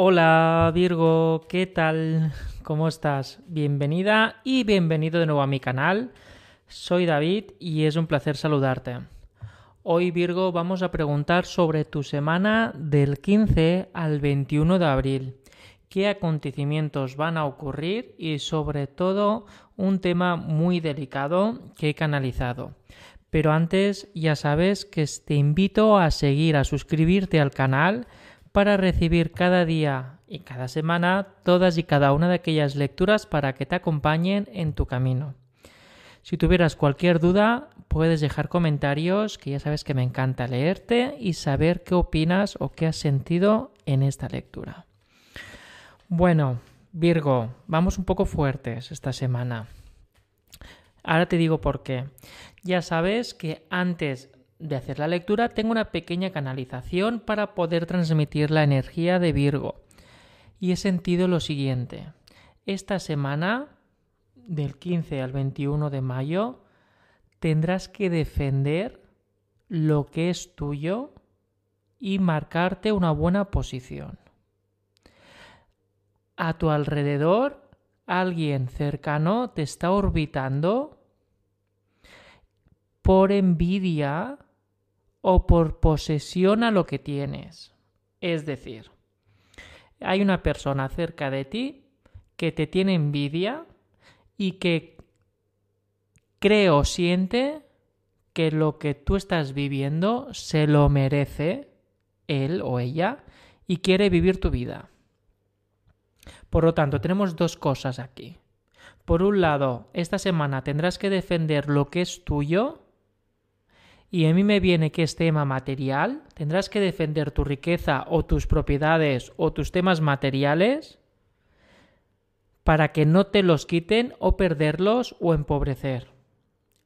Hola Virgo, ¿qué tal? ¿Cómo estás? Bienvenida y bienvenido de nuevo a mi canal. Soy David y es un placer saludarte. Hoy Virgo vamos a preguntar sobre tu semana del 15 al 21 de abril. ¿Qué acontecimientos van a ocurrir? Y sobre todo un tema muy delicado que he canalizado. Pero antes ya sabes que te invito a seguir, a suscribirte al canal para recibir cada día y cada semana todas y cada una de aquellas lecturas para que te acompañen en tu camino. Si tuvieras cualquier duda, puedes dejar comentarios, que ya sabes que me encanta leerte y saber qué opinas o qué has sentido en esta lectura. Bueno, Virgo, vamos un poco fuertes esta semana. Ahora te digo por qué. Ya sabes que antes de hacer la lectura tengo una pequeña canalización para poder transmitir la energía de Virgo. Y he sentido lo siguiente. Esta semana, del 15 al 21 de mayo, tendrás que defender lo que es tuyo y marcarte una buena posición. A tu alrededor, alguien cercano te está orbitando por envidia o por posesión a lo que tienes. Es decir, hay una persona cerca de ti que te tiene envidia y que cree o siente que lo que tú estás viviendo se lo merece él o ella y quiere vivir tu vida. Por lo tanto, tenemos dos cosas aquí. Por un lado, esta semana tendrás que defender lo que es tuyo y a mí me viene que es tema material, tendrás que defender tu riqueza o tus propiedades o tus temas materiales para que no te los quiten o perderlos o empobrecer.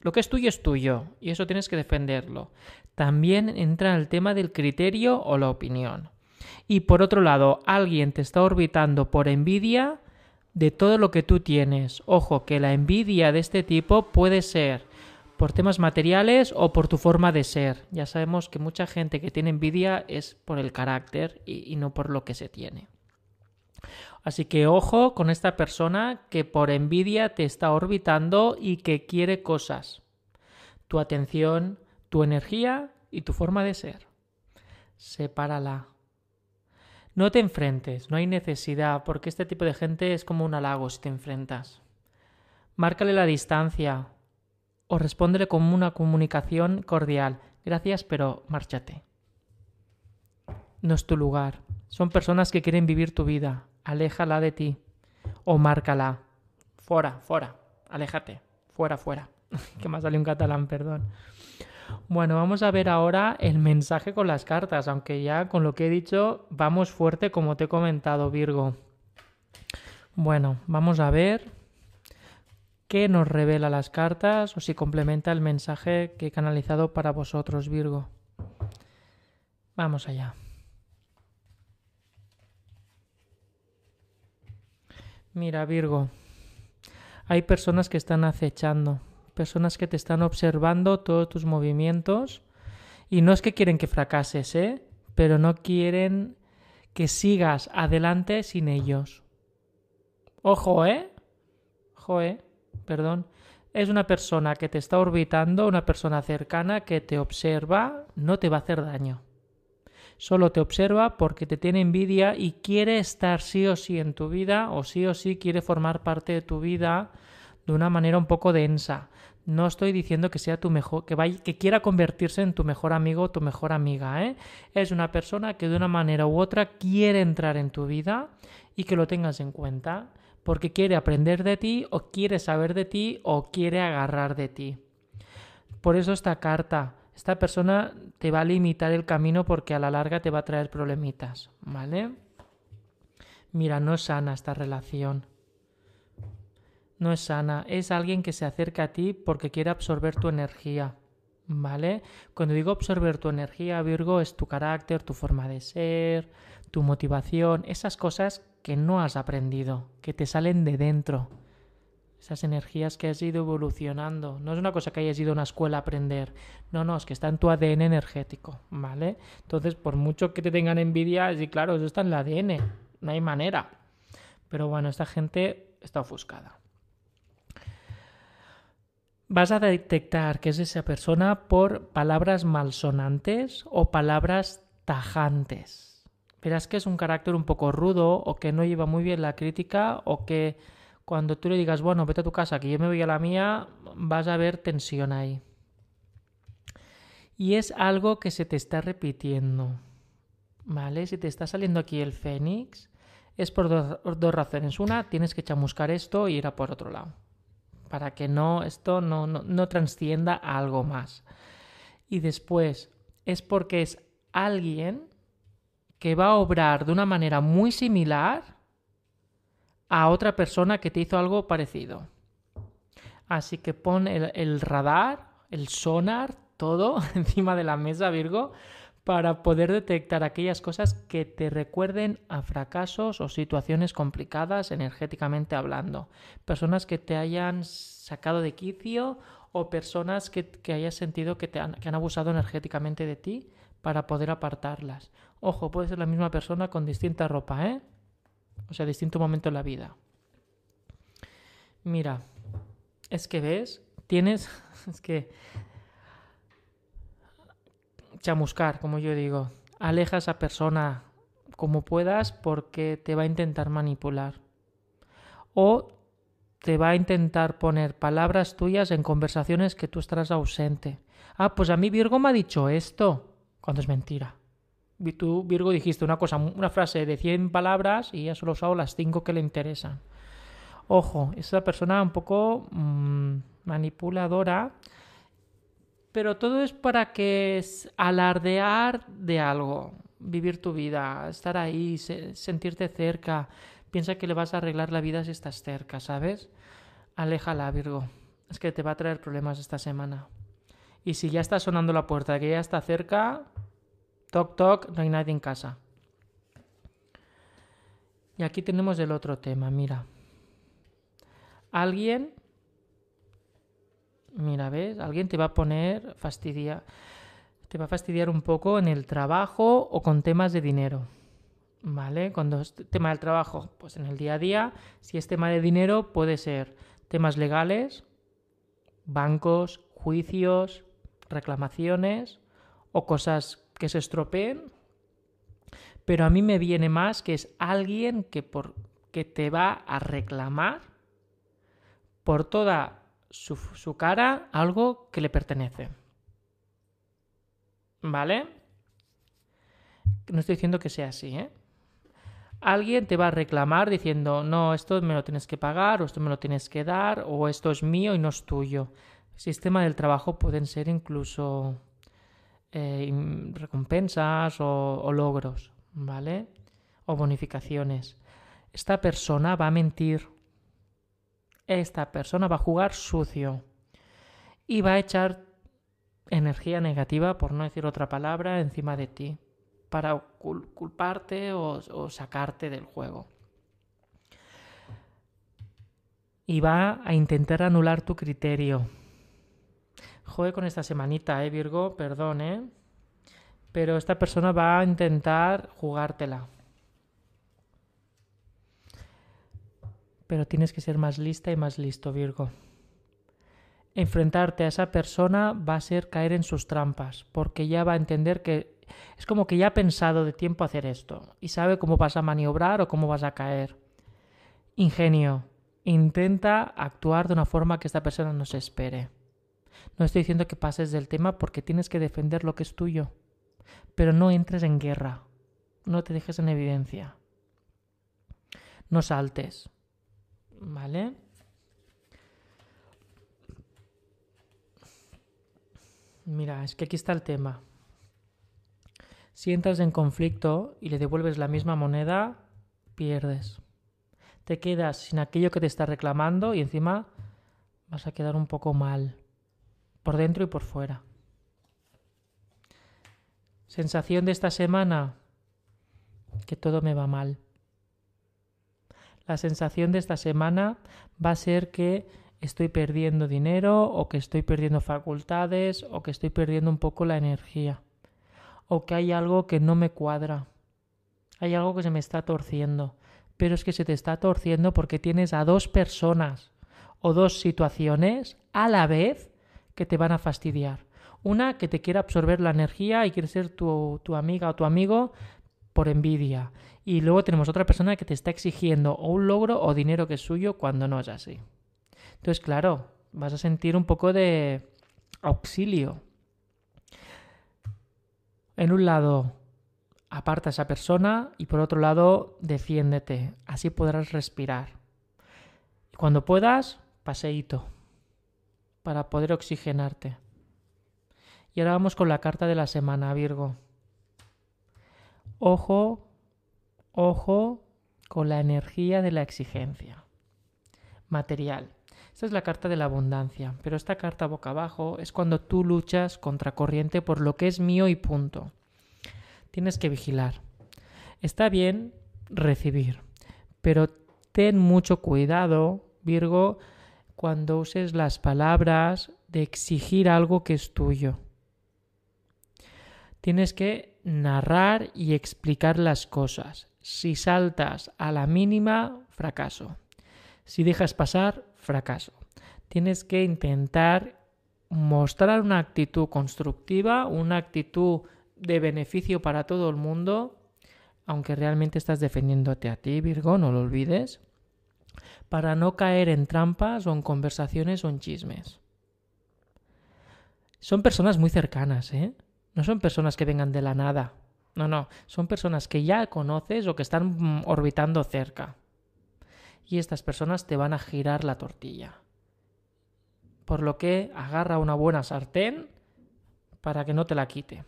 Lo que es tuyo es tuyo y eso tienes que defenderlo. También entra el tema del criterio o la opinión. Y por otro lado, alguien te está orbitando por envidia de todo lo que tú tienes. Ojo, que la envidia de este tipo puede ser por temas materiales o por tu forma de ser. Ya sabemos que mucha gente que tiene envidia es por el carácter y, no por lo que se tiene. Así que ojo con esta persona que por envidia te está orbitando y que quiere cosas. Tu atención, tu energía y tu forma de ser. Sepárala. No te enfrentes, no hay necesidad, porque este tipo de gente es como un halago si te enfrentas. Márcale la distancia, o respóndele con una comunicación cordial. Gracias, pero márchate. No es tu lugar. Son personas que quieren vivir tu vida. Aléjala de ti. O márcala. Fuera, fuera. Aléjate. Fuera, fuera. que más sale un catalán, perdón. Bueno, vamos a ver ahora el mensaje con las cartas, aunque ya con lo que he dicho vamos fuerte como te he comentado, Virgo. Bueno, vamos a ver qué nos revela las cartas o si complementa el mensaje que he canalizado para vosotros, Virgo. Vamos allá. Mira, Virgo, hay personas que están acechando, personas que te están observando todos tus movimientos y no es que quieren que fracases, ¿eh? Pero no quieren que sigas adelante sin ellos. Ojo, ¿eh? Ojo, ¿eh? Perdón, es una persona que te está orbitando, una persona cercana que te observa, no te va a hacer daño. Solo te observa porque te tiene envidia y quiere estar sí o sí en tu vida o sí o sí quiere formar parte de tu vida de una manera un poco densa. No estoy diciendo que sea tu mejor, que vaya, que quiera convertirse en tu mejor amigo o tu mejor amiga, ¿eh? Es una persona que de una manera u otra quiere entrar en tu vida y que lo tengas en cuenta porque quiere aprender de ti o quiere saber de ti o quiere agarrar de ti. Por eso esta carta, esta persona te va a limitar el camino porque a la larga te va a traer problemitas, ¿vale? Mira, no es sana esta relación. No es sana, es alguien que se acerca a ti porque quiere absorber tu energía. ¿Vale? Cuando digo absorber tu energía, Virgo, es tu carácter, tu forma de ser, tu motivación, esas cosas que no has aprendido, que te salen de dentro. Esas energías que has ido evolucionando. No es una cosa que hayas ido a una escuela a aprender. No, no, es que está en tu ADN energético, ¿vale? Entonces, por mucho que te tengan envidia, sí, claro, eso está en el ADN. no hay manera. Pero bueno, esta gente está ofuscada. Vas a detectar que es esa persona por palabras malsonantes o palabras tajantes. Verás que es un carácter un poco rudo o que no lleva muy bien la crítica o que cuando tú le digas, bueno, vete a tu casa, que yo me voy a la mía, vas a ver tensión ahí. Y es algo que se te está repitiendo. ¿Vale? Si te está saliendo aquí el fénix, es por dos, dos razones. Una, tienes que chamuscar esto y ir a por otro lado para que no esto no, no, no transcienda a algo más. Y después es porque es alguien que va a obrar de una manera muy similar a otra persona que te hizo algo parecido. Así que pon el, radar, el sonar, todo encima de la mesa, Virgo, para poder detectar aquellas cosas que te recuerden a fracasos o situaciones complicadas energéticamente hablando. Personas que te hayan sacado de quicio o personas que, hayas sentido que, te que han abusado energéticamente de ti para poder apartarlas. Ojo, puede ser la misma persona con distinta ropa, ¿eh? O sea, distinto momento en la vida. Mira, es que ves, tienes, es que chamuscar, como yo digo. Aleja a esa persona como puedas porque te va a intentar manipular. O te va a intentar poner palabras tuyas en conversaciones que tú estarás ausente. Ah, pues a mí Virgo me ha dicho esto, cuando es mentira. Tú, Virgo, dijiste una cosa, una frase de 100 palabras y ya solo usado las 5 que le interesan. Ojo, esa persona un poco mmm, manipuladora pero todo es para que alardear de algo, vivir tu vida, estar ahí, sentirte cerca. Piensa que le vas a arreglar la vida si estás cerca, ¿sabes? Aléjala, Virgo. Es que te va a traer problemas esta semana. Y si ya está sonando la puerta, que ya está cerca, toc toc, no hay nadie en casa. Y aquí tenemos el otro tema, mira. Alguien Mira, ¿ves? Alguien te va a poner fastidia, te va a fastidiar un poco en el trabajo o con temas de dinero. ¿Vale? Cuando es tema del trabajo, pues en el día a día, si es tema de dinero, puede ser temas legales, bancos, juicios, reclamaciones o cosas que se estropeen. Pero a mí me viene más que es alguien que, por, que te va a reclamar por toda su, cara algo que le pertenece. ¿Vale? No estoy diciendo que sea así, ¿eh? Alguien te va a reclamar diciendo, no, esto me lo tienes que pagar, o esto me lo tienes que dar, o esto es mío y no es tuyo. Sistema del trabajo pueden ser incluso eh, recompensas o logros, ¿vale? O bonificaciones. Esta persona va a mentir esta persona va a jugar sucio y va a echar energía negativa, por no decir otra palabra, encima de ti, para culparte o, sacarte del juego. Y va a intentar anular tu criterio. Joder con esta semanita, eh, Virgo, perdón, eh. Pero esta persona va a intentar jugártela. pero tienes que ser más lista y más listo, Virgo. Enfrentarte a esa persona va a ser caer en sus trampas, porque ya va a entender que es como que ya ha pensado de tiempo hacer esto y sabe cómo vas a maniobrar o cómo vas a caer. Ingenio, intenta actuar de una forma que esta persona no se espere. No estoy diciendo que pases del tema porque tienes que defender lo que es tuyo, pero no entres en guerra, no te dejes en evidencia. No saltes, ¿Vale? Mira, es que aquí está el tema. Si entras en conflicto y le devuelves la misma moneda, pierdes. Te quedas sin aquello que te está reclamando y encima vas a quedar un poco mal, por dentro y por fuera. Sensación de esta semana, que todo me va mal la sensación de esta semana va a ser que estoy perdiendo dinero o que estoy perdiendo facultades o que estoy perdiendo un poco la energía o que hay algo que no me cuadra. hay algo que se me está torciendo. Pero es que se te está torciendo porque tienes a dos personas o dos situaciones a la vez que te van a fastidiar. Una que te quiere absorber la energía y quiere ser tu, tu amiga o tu amigo por envidia. Y luego tenemos otra persona que te está exigiendo o un logro o dinero que es suyo cuando no es así. Entonces, claro, vas a sentir un poco de auxilio. En un lado, aparta a esa persona y por otro lado, defiéndete. Así podrás respirar. Y cuando puedas, paseíto para poder oxigenarte. Y ahora vamos con la carta de la semana, Virgo. Ojo, ojo con la energía de la exigencia. Material. Esta es la carta de la abundancia, pero esta carta boca abajo es cuando tú luchas contra corriente por lo que es mío y punto. Tienes que vigilar. Está bien recibir, pero ten mucho cuidado, Virgo, cuando uses las palabras de exigir algo que es tuyo. Tienes que narrar y explicar las cosas. Si saltas a la mínima, fracaso. Si dejas pasar, fracaso. Tienes que intentar mostrar una actitud constructiva, una actitud de beneficio para todo el mundo, aunque realmente estás defendiéndote a ti, Virgo, no lo olvides, para no caer en trampas o en conversaciones o en chismes. Son personas muy cercanas, ¿eh? No son personas que vengan de la nada. No, no, son personas que ya conoces o que están mm, orbitando cerca. Y estas personas te van a girar la tortilla. Por lo que agarra una buena sartén para que no te la quite.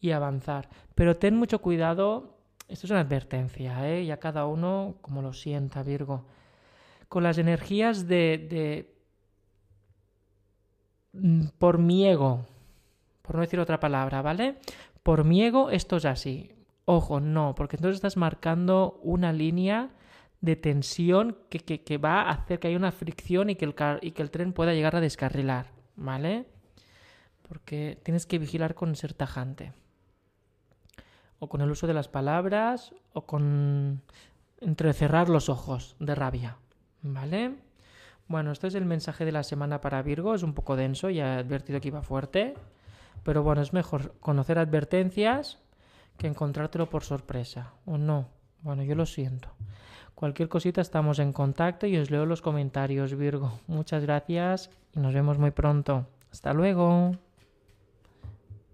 Y avanzar. Pero ten mucho cuidado, esto es una advertencia, ¿eh? ya cada uno como lo sienta, Virgo. Con las energías de, mm, por mi ego, por no decir otra palabra, ¿vale? Por mi ego esto es así. Ojo, no, porque entonces estás marcando una línea de tensión que, que, va a hacer que haya una fricción y que, el y que el tren pueda llegar a descarrilar, ¿vale? Porque tienes que vigilar con ser tajante. O con el uso de las palabras, o con entrecerrar los ojos de rabia, ¿vale? Bueno, este es el mensaje de la semana para Virgo, es un poco denso, ya he advertido que iba fuerte. Pero bueno, es mejor conocer advertencias que encontrártelo por sorpresa. ¿O no? Bueno, yo lo siento. Cualquier cosita estamos en contacto y os leo los comentarios, Virgo. Muchas gracias y nos vemos muy pronto. Hasta luego.